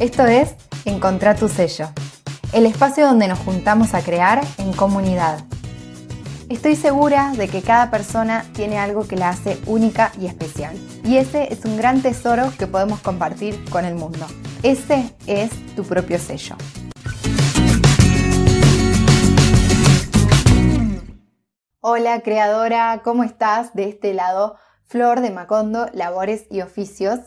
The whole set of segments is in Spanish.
Esto es Encontrar tu sello, el espacio donde nos juntamos a crear en comunidad. Estoy segura de que cada persona tiene algo que la hace única y especial. Y ese es un gran tesoro que podemos compartir con el mundo. Ese es tu propio sello. Hola creadora, ¿cómo estás? De este lado, Flor de Macondo, Labores y Oficios.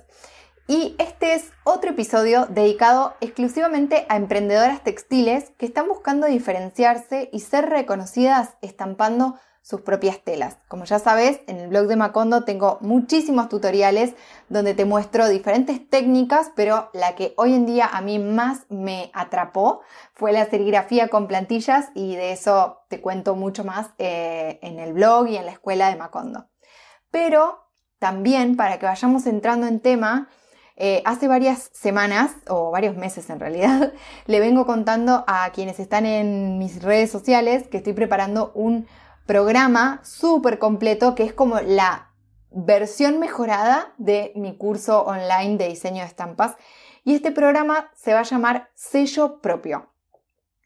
Y este es otro episodio dedicado exclusivamente a emprendedoras textiles que están buscando diferenciarse y ser reconocidas estampando sus propias telas. Como ya sabes, en el blog de Macondo tengo muchísimos tutoriales donde te muestro diferentes técnicas, pero la que hoy en día a mí más me atrapó fue la serigrafía con plantillas y de eso te cuento mucho más eh, en el blog y en la escuela de Macondo. Pero también para que vayamos entrando en tema, eh, hace varias semanas, o varios meses en realidad, le vengo contando a quienes están en mis redes sociales que estoy preparando un programa súper completo que es como la versión mejorada de mi curso online de diseño de estampas. Y este programa se va a llamar Sello Propio.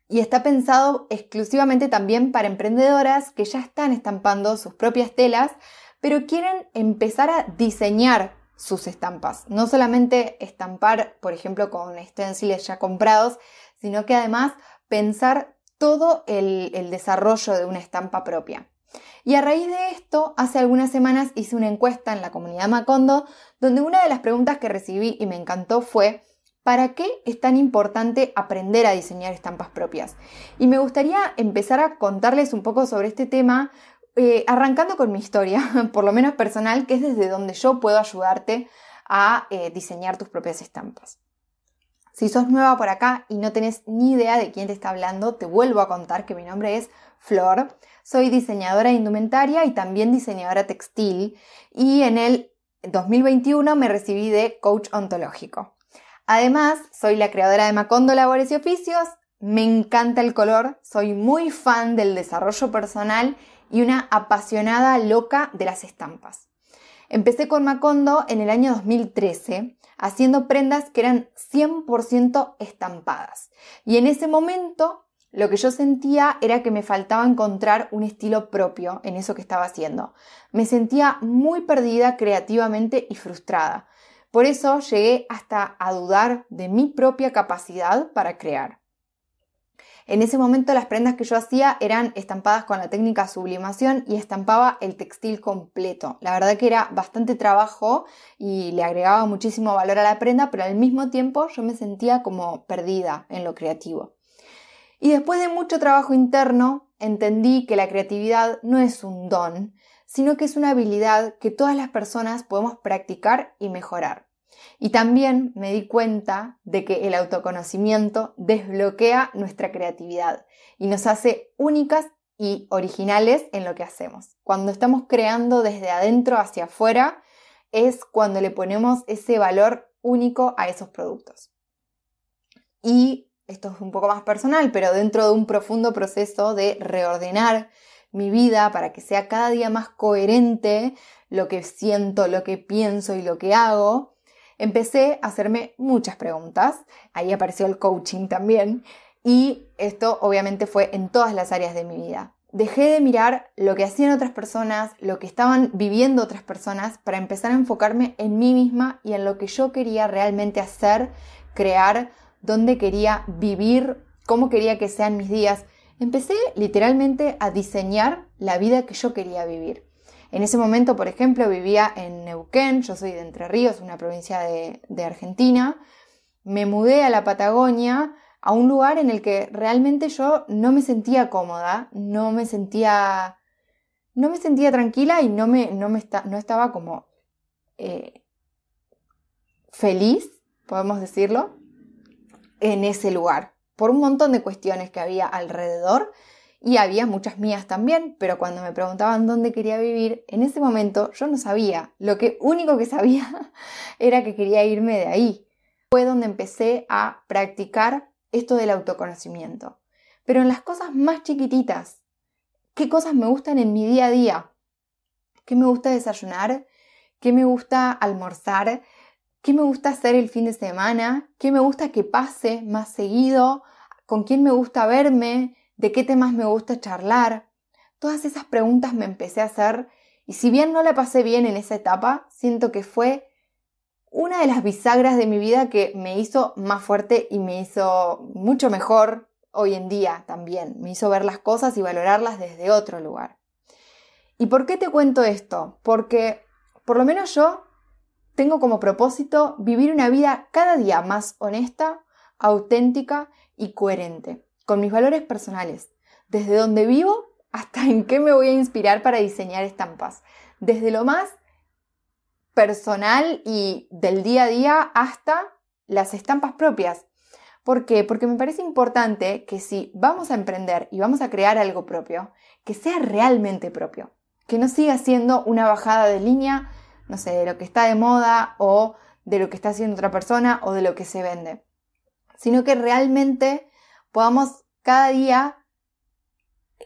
Y está pensado exclusivamente también para emprendedoras que ya están estampando sus propias telas, pero quieren empezar a diseñar sus estampas. No solamente estampar, por ejemplo, con stenciles ya comprados, sino que además pensar todo el, el, desarrollo de una estampa propia. Y a raíz de esto, hace algunas semanas hice una encuesta en la comunidad Macondo, donde una de las preguntas que recibí y me encantó fue, ¿para qué es tan importante aprender a diseñar estampas propias? Y me gustaría empezar a contarles un poco sobre este tema eh, arrancando con mi historia, por lo menos personal, que es desde donde yo puedo ayudarte a eh, diseñar tus propias estampas. Si sos nueva por acá y no tenés ni idea de quién te está hablando, te vuelvo a contar que mi nombre es Flor. Soy diseñadora indumentaria y también diseñadora textil y en el 2021 me recibí de coach ontológico. Además, soy la creadora de Macondo Labores y Oficios, me encanta el color, soy muy fan del desarrollo personal y una apasionada loca de las estampas. Empecé con Macondo en el año 2013 haciendo prendas que eran 100% estampadas. Y en ese momento lo que yo sentía era que me faltaba encontrar un estilo propio en eso que estaba haciendo. Me sentía muy perdida creativamente y frustrada. Por eso llegué hasta a dudar de mi propia capacidad para crear. En ese momento las prendas que yo hacía eran estampadas con la técnica sublimación y estampaba el textil completo. La verdad que era bastante trabajo y le agregaba muchísimo valor a la prenda, pero al mismo tiempo yo me sentía como perdida en lo creativo. Y después de mucho trabajo interno, entendí que la creatividad no es un don, sino que es una habilidad que todas las personas podemos practicar y mejorar. Y también me di cuenta de que el autoconocimiento desbloquea nuestra creatividad y nos hace únicas y originales en lo que hacemos. Cuando estamos creando desde adentro hacia afuera es cuando le ponemos ese valor único a esos productos. Y esto es un poco más personal, pero dentro de un profundo proceso de reordenar mi vida para que sea cada día más coherente lo que siento, lo que pienso y lo que hago, empecé a hacerme muchas preguntas. Ahí apareció el coaching también. Y esto obviamente fue en todas las áreas de mi vida. Dejé de mirar lo que hacían otras personas, lo que estaban viviendo otras personas, para empezar a enfocarme en mí misma y en lo que yo quería realmente hacer, crear, dónde quería vivir, cómo quería que sean mis días. Empecé literalmente a diseñar la vida que yo quería vivir. En ese momento, por ejemplo, vivía en Neuquén, yo soy de Entre Ríos, una provincia de, Argentina. Me mudé a la Patagonia, a un lugar en el que realmente yo no me sentía cómoda, no me sentía, no me sentía tranquila y no, me, no, me no estaba como eh, feliz, podemos decirlo, en ese lugar, por un montón de cuestiones que había alrededor y había muchas mías también, pero cuando me preguntaban dónde quería vivir, en ese momento yo no sabía. Lo que único que sabía era que quería irme de ahí. Fue donde empecé a practicar esto del autoconocimiento. Pero en las cosas más chiquititas, ¿qué cosas me gustan en mi día a día? ¿Qué me gusta desayunar? ¿Qué me gusta almorzar? qué me gusta hacer el fin de semana, qué me gusta que pase más seguido, con quién me gusta verme, de qué temas me gusta charlar. Todas esas preguntas me empecé a hacer y si bien no la pasé bien en esa etapa, siento que fue una de las bisagras de mi vida que me hizo más fuerte y me hizo mucho mejor hoy en día también. Me hizo ver las cosas y valorarlas desde otro lugar. ¿Y por qué te cuento esto? Porque por lo menos yo tengo como propósito vivir una vida cada día más honesta, auténtica y coherente, con mis valores personales, desde donde vivo hasta en qué me voy a inspirar para diseñar estampas, desde lo más personal y del día a día hasta las estampas propias. ¿Por qué? Porque me parece importante que si vamos a emprender y vamos a crear algo propio, que sea realmente propio, que no siga siendo una bajada de línea no sé, de lo que está de moda o de lo que está haciendo otra persona o de lo que se vende, sino que realmente podamos cada día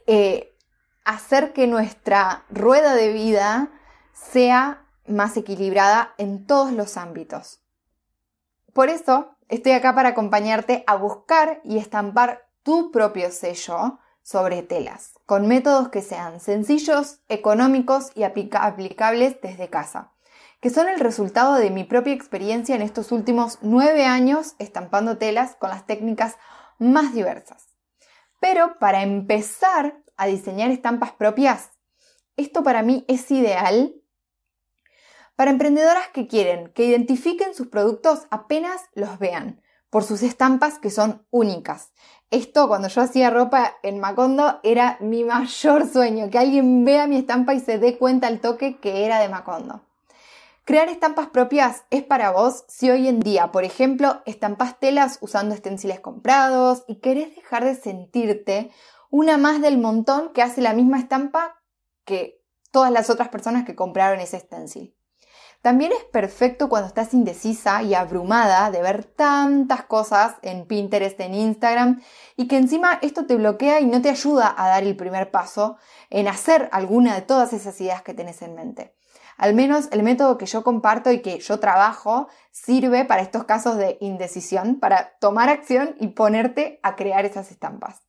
eh, hacer que nuestra rueda de vida sea más equilibrada en todos los ámbitos. Por eso estoy acá para acompañarte a buscar y estampar tu propio sello sobre telas, con métodos que sean sencillos, económicos y aplicables desde casa, que son el resultado de mi propia experiencia en estos últimos nueve años estampando telas con las técnicas más diversas. Pero para empezar a diseñar estampas propias, esto para mí es ideal para emprendedoras que quieren que identifiquen sus productos apenas los vean, por sus estampas que son únicas. Esto cuando yo hacía ropa en Macondo era mi mayor sueño, que alguien vea mi estampa y se dé cuenta al toque que era de Macondo. Crear estampas propias es para vos si hoy en día, por ejemplo, estampas telas usando estenciles comprados y querés dejar de sentirte una más del montón que hace la misma estampa que todas las otras personas que compraron ese stencil. También es perfecto cuando estás indecisa y abrumada de ver tantas cosas en Pinterest, en Instagram, y que encima esto te bloquea y no te ayuda a dar el primer paso en hacer alguna de todas esas ideas que tenés en mente. Al menos el método que yo comparto y que yo trabajo sirve para estos casos de indecisión, para tomar acción y ponerte a crear esas estampas.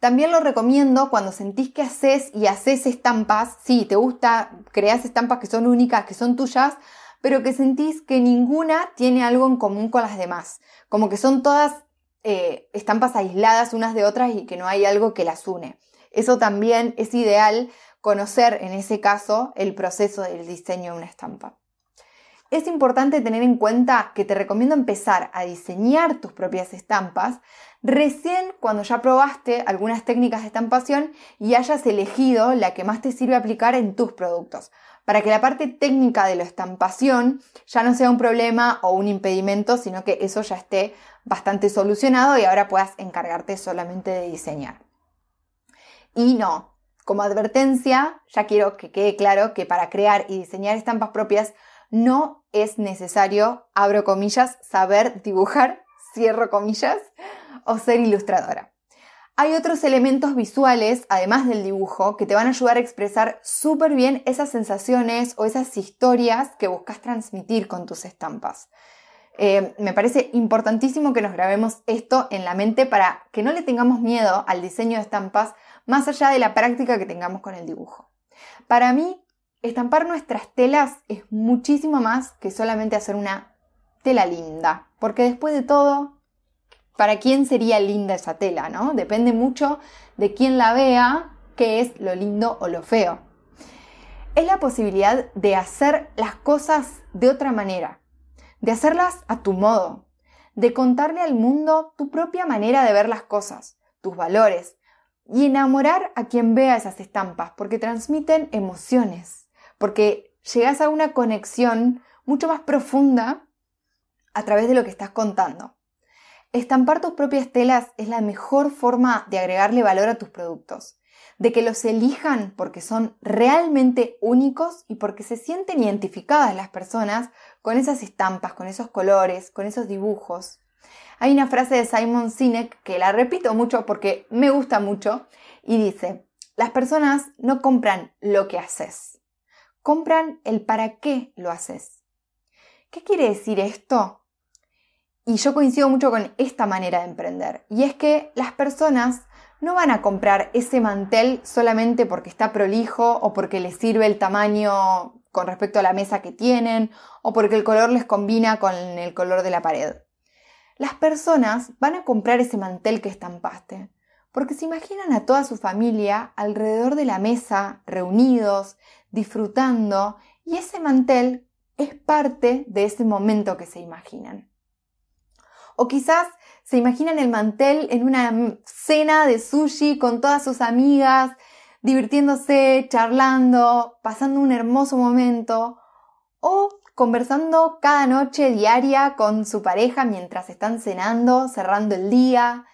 También lo recomiendo cuando sentís que haces y haces estampas, sí, te gusta, creas estampas que son únicas, que son tuyas, pero que sentís que ninguna tiene algo en común con las demás, como que son todas eh, estampas aisladas unas de otras y que no hay algo que las une. Eso también es ideal conocer en ese caso el proceso del diseño de una estampa. Es importante tener en cuenta que te recomiendo empezar a diseñar tus propias estampas recién cuando ya probaste algunas técnicas de estampación y hayas elegido la que más te sirve aplicar en tus productos, para que la parte técnica de la estampación ya no sea un problema o un impedimento, sino que eso ya esté bastante solucionado y ahora puedas encargarte solamente de diseñar. Y no, como advertencia, ya quiero que quede claro que para crear y diseñar estampas propias no es necesario, abro comillas, saber dibujar, cierro comillas, o ser ilustradora. Hay otros elementos visuales, además del dibujo, que te van a ayudar a expresar súper bien esas sensaciones o esas historias que buscas transmitir con tus estampas. Eh, me parece importantísimo que nos grabemos esto en la mente para que no le tengamos miedo al diseño de estampas más allá de la práctica que tengamos con el dibujo. Para mí, estampar nuestras telas es muchísimo más que solamente hacer una tela linda, porque después de todo, ¿para quién sería linda esa tela? ¿no? Depende mucho de quién la vea, qué es lo lindo o lo feo. Es la posibilidad de hacer las cosas de otra manera, de hacerlas a tu modo, de contarle al mundo tu propia manera de ver las cosas, tus valores, y enamorar a quien vea esas estampas, porque transmiten emociones porque llegas a una conexión mucho más profunda a través de lo que estás contando. Estampar tus propias telas es la mejor forma de agregarle valor a tus productos, de que los elijan porque son realmente únicos y porque se sienten identificadas las personas con esas estampas, con esos colores, con esos dibujos. Hay una frase de Simon Sinek que la repito mucho porque me gusta mucho y dice, las personas no compran lo que haces, compran el para qué lo haces. ¿Qué quiere decir esto? Y yo coincido mucho con esta manera de emprender. Y es que las personas no van a comprar ese mantel solamente porque está prolijo o porque les sirve el tamaño con respecto a la mesa que tienen o porque el color les combina con el color de la pared. Las personas van a comprar ese mantel que estampaste porque se imaginan a toda su familia alrededor de la mesa, reunidos, disfrutando, y ese mantel es parte de ese momento que se imaginan. O quizás se imaginan el mantel en una cena de sushi con todas sus amigas, divirtiéndose, charlando, pasando un hermoso momento, o conversando cada noche diaria con su pareja mientras están cenando, cerrando el día.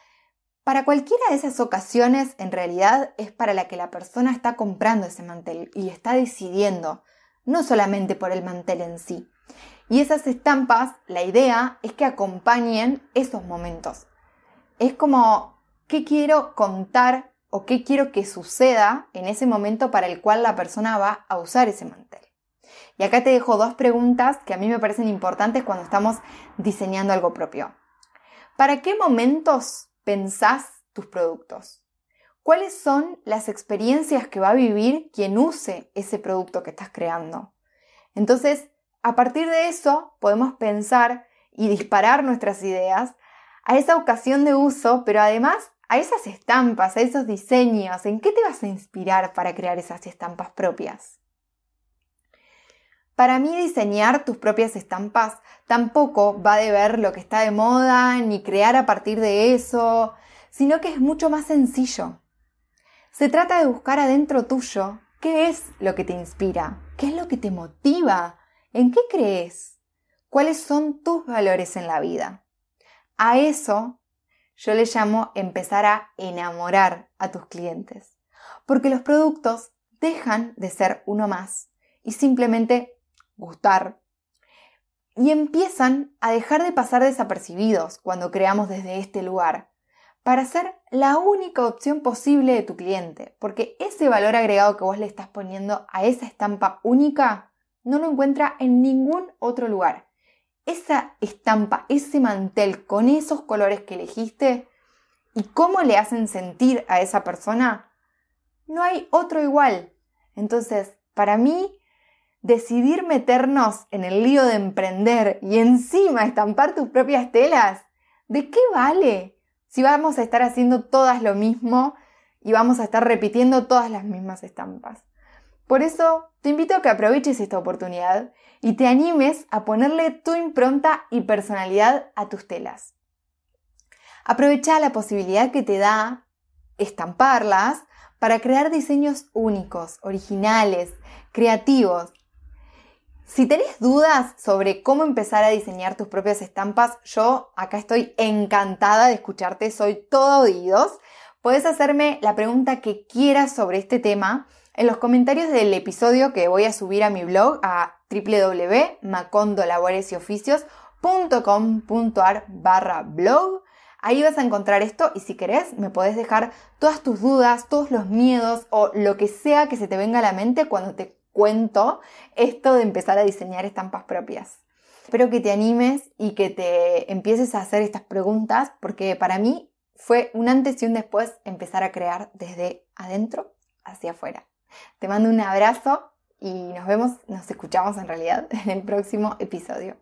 Para cualquiera de esas ocasiones, en realidad es para la que la persona está comprando ese mantel y está decidiendo, no solamente por el mantel en sí. Y esas estampas, la idea es que acompañen esos momentos. Es como, ¿qué quiero contar o qué quiero que suceda en ese momento para el cual la persona va a usar ese mantel? Y acá te dejo dos preguntas que a mí me parecen importantes cuando estamos diseñando algo propio. ¿Para qué momentos pensás tus productos? ¿Cuáles son las experiencias que va a vivir quien use ese producto que estás creando? Entonces, a partir de eso podemos pensar y disparar nuestras ideas a esa ocasión de uso, pero además a esas estampas, a esos diseños, ¿en qué te vas a inspirar para crear esas estampas propias? Para mí diseñar tus propias estampas tampoco va de ver lo que está de moda ni crear a partir de eso, sino que es mucho más sencillo. Se trata de buscar adentro tuyo qué es lo que te inspira, qué es lo que te motiva, ¿En qué crees? ¿Cuáles son tus valores en la vida? A eso yo le llamo empezar a enamorar a tus clientes, porque los productos dejan de ser uno más y simplemente gustar y empiezan a dejar de pasar desapercibidos cuando creamos desde este lugar para ser la única opción posible de tu cliente, porque ese valor agregado que vos le estás poniendo a esa estampa única no lo encuentra en ningún otro lugar. Esa estampa, ese mantel con esos colores que elegiste y cómo le hacen sentir a esa persona, no hay otro igual. Entonces, para mí, decidir meternos en el lío de emprender y encima estampar tus propias telas, ¿de qué vale? Si vamos a estar haciendo todas lo mismo y vamos a estar repitiendo todas las mismas estampas. Por eso te invito a que aproveches esta oportunidad y te animes a ponerle tu impronta y personalidad a tus telas. Aprovecha la posibilidad que te da estamparlas para crear diseños únicos, originales, creativos. Si tenés dudas sobre cómo empezar a diseñar tus propias estampas, yo acá estoy encantada de escucharte, soy todo oídos. Puedes hacerme la pregunta que quieras sobre este tema en los comentarios del episodio que voy a subir a mi blog a www.macondolaboresioficios.com.ar barra blog. Ahí vas a encontrar esto y si querés me podés dejar todas tus dudas, todos los miedos o lo que sea que se te venga a la mente cuando te cuento esto de empezar a diseñar estampas propias. Espero que te animes y que te empieces a hacer estas preguntas porque para mí fue un antes y un después empezar a crear desde adentro hacia afuera. Te mando un abrazo y nos vemos, nos escuchamos en realidad en el próximo episodio.